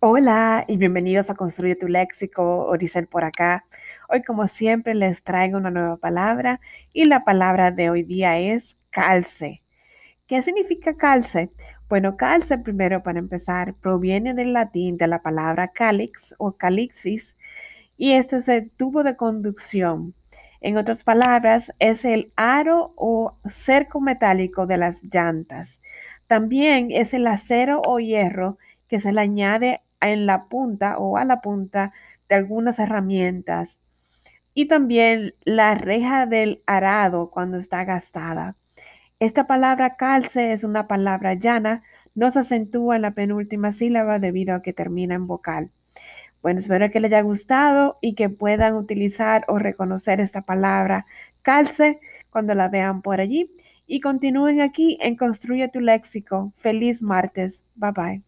Hola y bienvenidos a Construye tu Léxico, Oricel por acá. Hoy como siempre les traigo una nueva palabra y la palabra de hoy día es calce. ¿Qué significa calce? Bueno, calce primero para empezar proviene del latín de la palabra calix o calixis y esto es el tubo de conducción. En otras palabras, es el aro o cerco metálico de las llantas. También es el acero o hierro que se le añade en la punta o a la punta de algunas herramientas. Y también la reja del arado cuando está gastada. Esta palabra calce es una palabra llana, no se acentúa en la penúltima sílaba debido a que termina en vocal. Bueno, espero que les haya gustado y que puedan utilizar o reconocer esta palabra calce cuando la vean por allí. Y continúen aquí en Construye tu Léxico. Feliz martes. Bye bye.